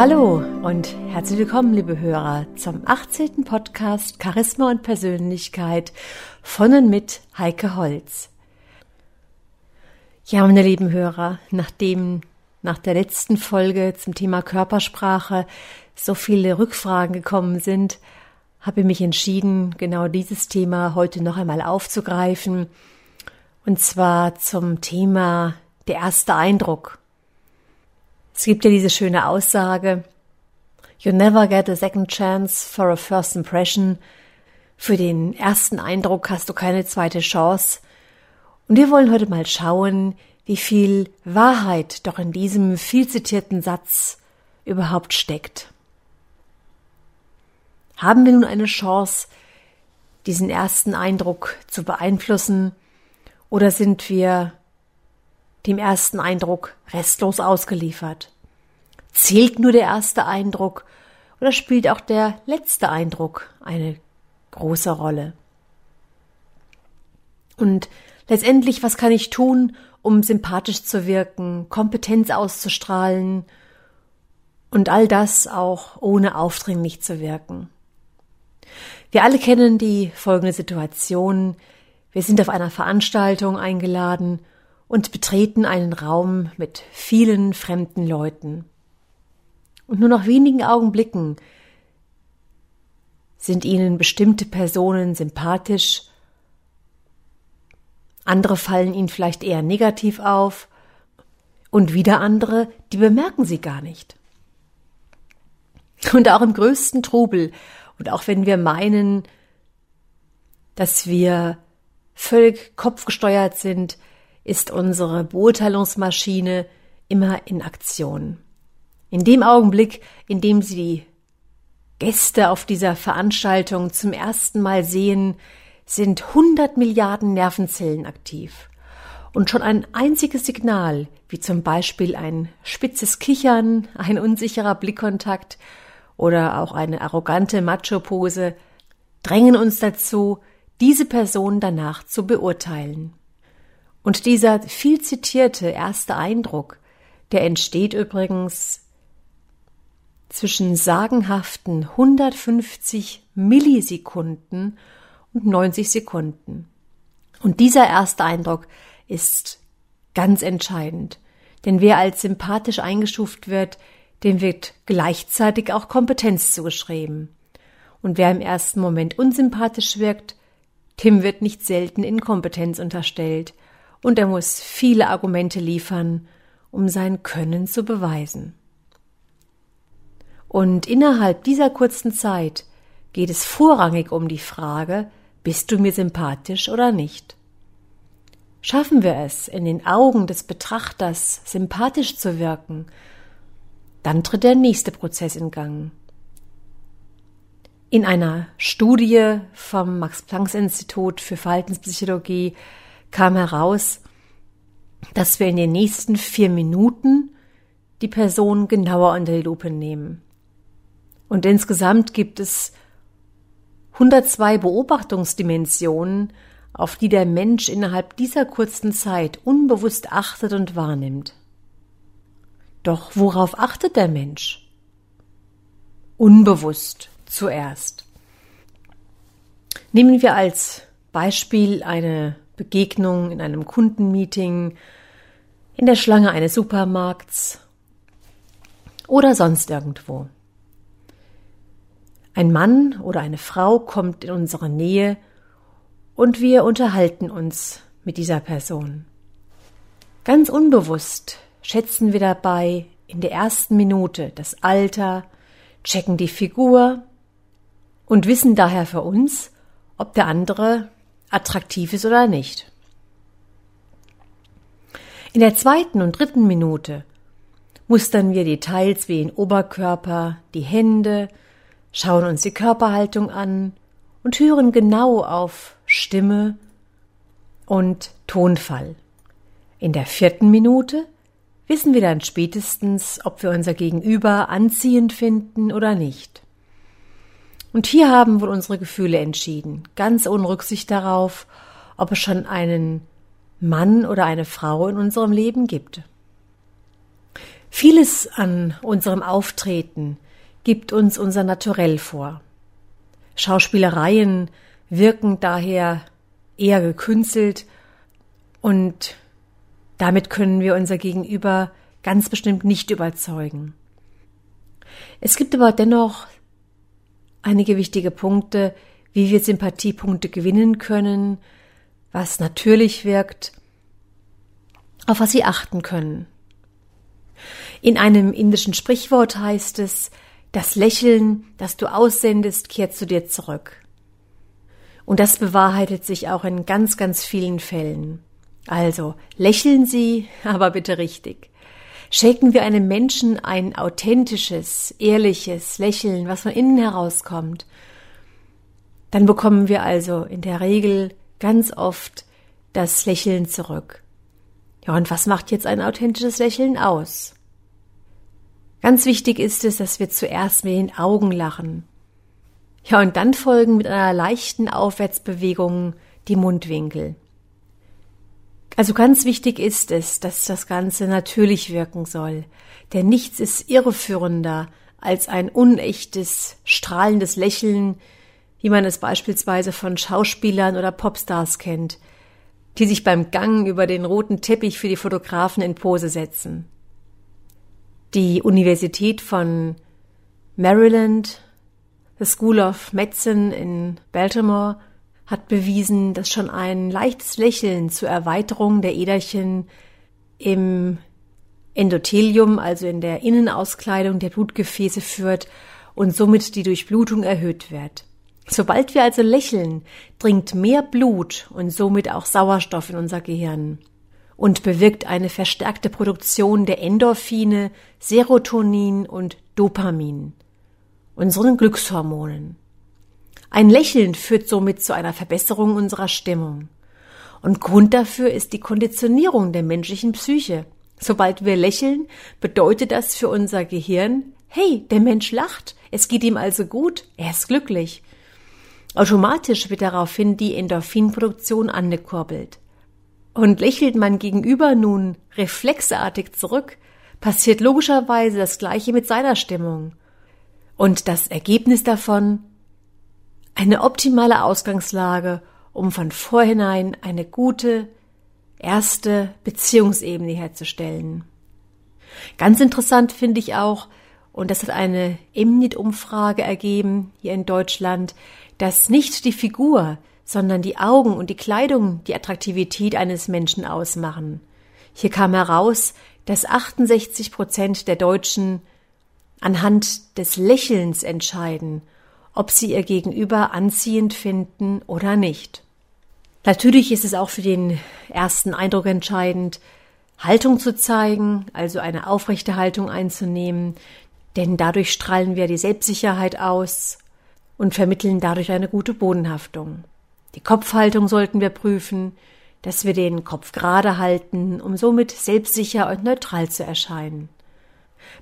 Hallo und herzlich willkommen, liebe Hörer, zum 18. Podcast Charisma und Persönlichkeit von und mit Heike Holz. Ja, meine lieben Hörer, nachdem nach der letzten Folge zum Thema Körpersprache so viele Rückfragen gekommen sind, habe ich mich entschieden, genau dieses Thema heute noch einmal aufzugreifen. Und zwar zum Thema der erste Eindruck. Es gibt ja diese schöne Aussage, You never get a second chance for a first impression. Für den ersten Eindruck hast du keine zweite Chance. Und wir wollen heute mal schauen, wie viel Wahrheit doch in diesem viel zitierten Satz überhaupt steckt. Haben wir nun eine Chance, diesen ersten Eindruck zu beeinflussen, oder sind wir dem ersten Eindruck restlos ausgeliefert? Zählt nur der erste Eindruck oder spielt auch der letzte Eindruck eine große Rolle? Und letztendlich, was kann ich tun, um sympathisch zu wirken, Kompetenz auszustrahlen und all das auch ohne aufdringlich zu wirken? Wir alle kennen die folgende Situation. Wir sind auf einer Veranstaltung eingeladen und betreten einen Raum mit vielen fremden Leuten. Und nur nach wenigen Augenblicken sind ihnen bestimmte Personen sympathisch, andere fallen ihnen vielleicht eher negativ auf, und wieder andere, die bemerken sie gar nicht. Und auch im größten Trubel, und auch wenn wir meinen, dass wir völlig kopfgesteuert sind, ist unsere Beurteilungsmaschine immer in Aktion. In dem Augenblick, in dem Sie die Gäste auf dieser Veranstaltung zum ersten Mal sehen, sind 100 Milliarden Nervenzellen aktiv. Und schon ein einziges Signal, wie zum Beispiel ein spitzes Kichern, ein unsicherer Blickkontakt oder auch eine arrogante Macho-Pose, drängen uns dazu, diese Person danach zu beurteilen. Und dieser viel zitierte erste Eindruck, der entsteht übrigens zwischen sagenhaften 150 Millisekunden und 90 Sekunden. Und dieser erste Eindruck ist ganz entscheidend, denn wer als sympathisch eingestuft wird, dem wird gleichzeitig auch Kompetenz zugeschrieben. Und wer im ersten Moment unsympathisch wirkt, Tim wird nicht selten Inkompetenz unterstellt und er muss viele Argumente liefern, um sein Können zu beweisen. Und innerhalb dieser kurzen Zeit geht es vorrangig um die Frage, bist du mir sympathisch oder nicht? Schaffen wir es, in den Augen des Betrachters sympathisch zu wirken, dann tritt der nächste Prozess in Gang. In einer Studie vom Max-Planck-Institut für Verhaltenspsychologie kam heraus, dass wir in den nächsten vier Minuten die Person genauer unter die Lupe nehmen. Und insgesamt gibt es 102 Beobachtungsdimensionen, auf die der Mensch innerhalb dieser kurzen Zeit unbewusst achtet und wahrnimmt. Doch worauf achtet der Mensch? Unbewusst zuerst. Nehmen wir als Beispiel eine Begegnung in einem Kundenmeeting, in der Schlange eines Supermarkts oder sonst irgendwo. Ein Mann oder eine Frau kommt in unsere Nähe und wir unterhalten uns mit dieser Person. Ganz unbewusst schätzen wir dabei in der ersten Minute das Alter, checken die Figur, und wissen daher für uns, ob der andere attraktiv ist oder nicht. In der zweiten und dritten Minute mustern wir Details wie den Oberkörper, die Hände, schauen uns die Körperhaltung an und hören genau auf Stimme und Tonfall. In der vierten Minute wissen wir dann spätestens, ob wir unser Gegenüber anziehend finden oder nicht. Und hier haben wohl unsere Gefühle entschieden, ganz ohne Rücksicht darauf, ob es schon einen Mann oder eine Frau in unserem Leben gibt. Vieles an unserem Auftreten gibt uns unser Naturell vor. Schauspielereien wirken daher eher gekünstelt und damit können wir unser Gegenüber ganz bestimmt nicht überzeugen. Es gibt aber dennoch einige wichtige Punkte, wie wir Sympathiepunkte gewinnen können, was natürlich wirkt, auf was Sie achten können. In einem indischen Sprichwort heißt es, das Lächeln, das du aussendest, kehrt zu dir zurück. Und das bewahrheitet sich auch in ganz, ganz vielen Fällen. Also lächeln Sie, aber bitte richtig. Schenken wir einem Menschen ein authentisches, ehrliches Lächeln, was von innen herauskommt, dann bekommen wir also in der Regel ganz oft das Lächeln zurück. Ja, und was macht jetzt ein authentisches Lächeln aus? Ganz wichtig ist es, dass wir zuerst mit den Augen lachen. Ja, und dann folgen mit einer leichten Aufwärtsbewegung die Mundwinkel. Also ganz wichtig ist es, dass das Ganze natürlich wirken soll, denn nichts ist irreführender als ein unechtes, strahlendes Lächeln, wie man es beispielsweise von Schauspielern oder Popstars kennt, die sich beim Gang über den roten Teppich für die Fotografen in Pose setzen. Die Universität von Maryland, the School of Medicine in Baltimore, hat bewiesen, dass schon ein leichtes Lächeln zur Erweiterung der Äderchen im Endothelium, also in der Innenauskleidung der Blutgefäße führt und somit die Durchblutung erhöht wird. Sobald wir also lächeln, dringt mehr Blut und somit auch Sauerstoff in unser Gehirn und bewirkt eine verstärkte Produktion der Endorphine, Serotonin und Dopamin, unseren Glückshormonen. Ein Lächeln führt somit zu einer Verbesserung unserer Stimmung. Und Grund dafür ist die Konditionierung der menschlichen Psyche. Sobald wir lächeln, bedeutet das für unser Gehirn, hey, der Mensch lacht, es geht ihm also gut, er ist glücklich. Automatisch wird daraufhin die Endorphinproduktion angekurbelt. Und lächelt man gegenüber nun reflexartig zurück, passiert logischerweise das Gleiche mit seiner Stimmung. Und das Ergebnis davon? Eine optimale Ausgangslage, um von vorhinein eine gute erste Beziehungsebene herzustellen. Ganz interessant finde ich auch, und das hat eine Emnit-Umfrage ergeben hier in Deutschland, dass nicht die Figur, sondern die Augen und die Kleidung die Attraktivität eines Menschen ausmachen. Hier kam heraus, dass 68 Prozent der Deutschen anhand des Lächelns entscheiden, ob sie ihr Gegenüber anziehend finden oder nicht. Natürlich ist es auch für den ersten Eindruck entscheidend, Haltung zu zeigen, also eine aufrechte Haltung einzunehmen, denn dadurch strahlen wir die Selbstsicherheit aus und vermitteln dadurch eine gute Bodenhaftung. Die Kopfhaltung sollten wir prüfen, dass wir den Kopf gerade halten, um somit selbstsicher und neutral zu erscheinen.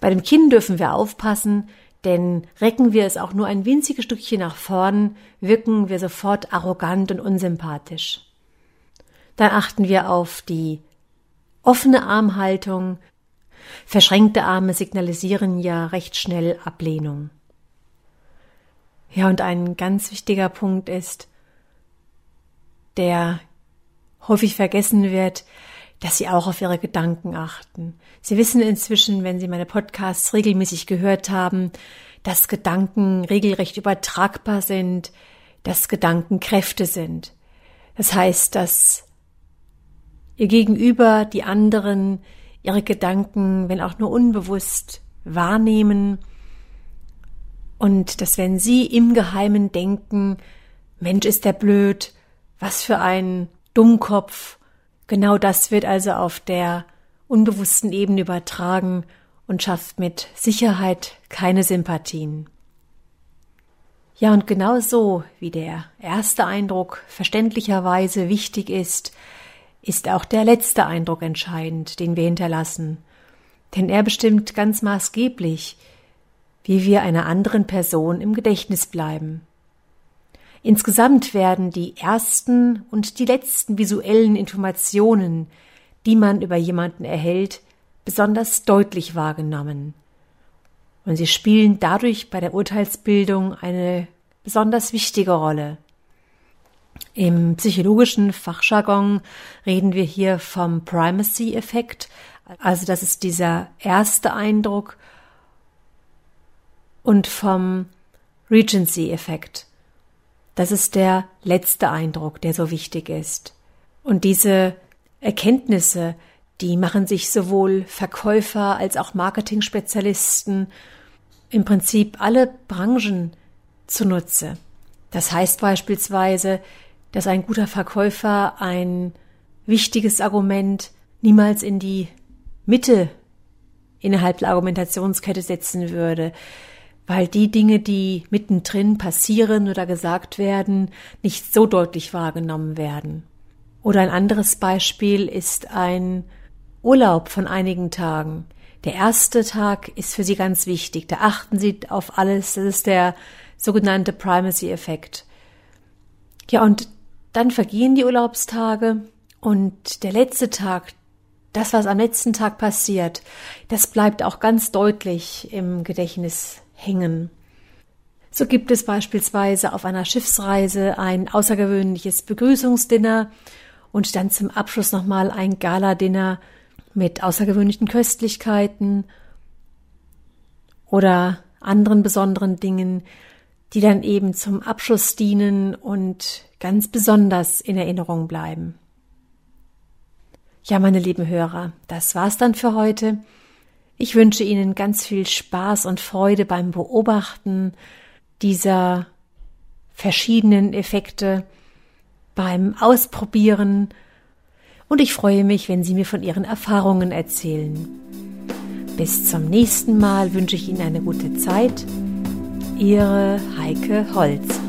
Bei dem Kinn dürfen wir aufpassen, denn recken wir es auch nur ein winziges Stückchen nach vorn, wirken wir sofort arrogant und unsympathisch. Dann achten wir auf die offene Armhaltung. Verschränkte Arme signalisieren ja recht schnell Ablehnung. Ja, und ein ganz wichtiger Punkt ist, der häufig vergessen wird, dass Sie auch auf Ihre Gedanken achten. Sie wissen inzwischen, wenn Sie meine Podcasts regelmäßig gehört haben, dass Gedanken regelrecht übertragbar sind, dass Gedanken Kräfte sind. Das heißt, dass Ihr Gegenüber, die anderen, ihre Gedanken, wenn auch nur unbewusst, wahrnehmen und dass wenn Sie im Geheimen denken, Mensch ist der blöd, was für ein Dummkopf. Genau das wird also auf der unbewussten Ebene übertragen und schafft mit Sicherheit keine Sympathien. Ja, und genau so wie der erste Eindruck verständlicherweise wichtig ist, ist auch der letzte Eindruck entscheidend, den wir hinterlassen. Denn er bestimmt ganz maßgeblich, wie wir einer anderen Person im Gedächtnis bleiben. Insgesamt werden die ersten und die letzten visuellen Informationen, die man über jemanden erhält, besonders deutlich wahrgenommen. Und sie spielen dadurch bei der Urteilsbildung eine besonders wichtige Rolle. Im psychologischen Fachjargon reden wir hier vom Primacy-Effekt, also das ist dieser erste Eindruck, und vom Regency-Effekt. Das ist der letzte Eindruck, der so wichtig ist. Und diese Erkenntnisse, die machen sich sowohl Verkäufer als auch Marketing-Spezialisten im Prinzip alle Branchen zunutze. Das heißt beispielsweise, dass ein guter Verkäufer ein wichtiges Argument niemals in die Mitte innerhalb der Argumentationskette setzen würde, weil die Dinge, die mittendrin passieren oder gesagt werden, nicht so deutlich wahrgenommen werden. Oder ein anderes Beispiel ist ein Urlaub von einigen Tagen. Der erste Tag ist für Sie ganz wichtig. Da achten Sie auf alles. Das ist der sogenannte Primacy-Effekt. Ja, und dann vergehen die Urlaubstage und der letzte Tag, das, was am letzten Tag passiert, das bleibt auch ganz deutlich im Gedächtnis hängen. So gibt es beispielsweise auf einer Schiffsreise ein außergewöhnliches Begrüßungsdinner und dann zum Abschluss nochmal ein Galadinner mit außergewöhnlichen Köstlichkeiten oder anderen besonderen Dingen, die dann eben zum Abschluss dienen und ganz besonders in Erinnerung bleiben. Ja, meine lieben Hörer, das war's dann für heute. Ich wünsche Ihnen ganz viel Spaß und Freude beim Beobachten dieser verschiedenen Effekte, beim Ausprobieren und ich freue mich, wenn Sie mir von Ihren Erfahrungen erzählen. Bis zum nächsten Mal wünsche ich Ihnen eine gute Zeit. Ihre Heike Holz.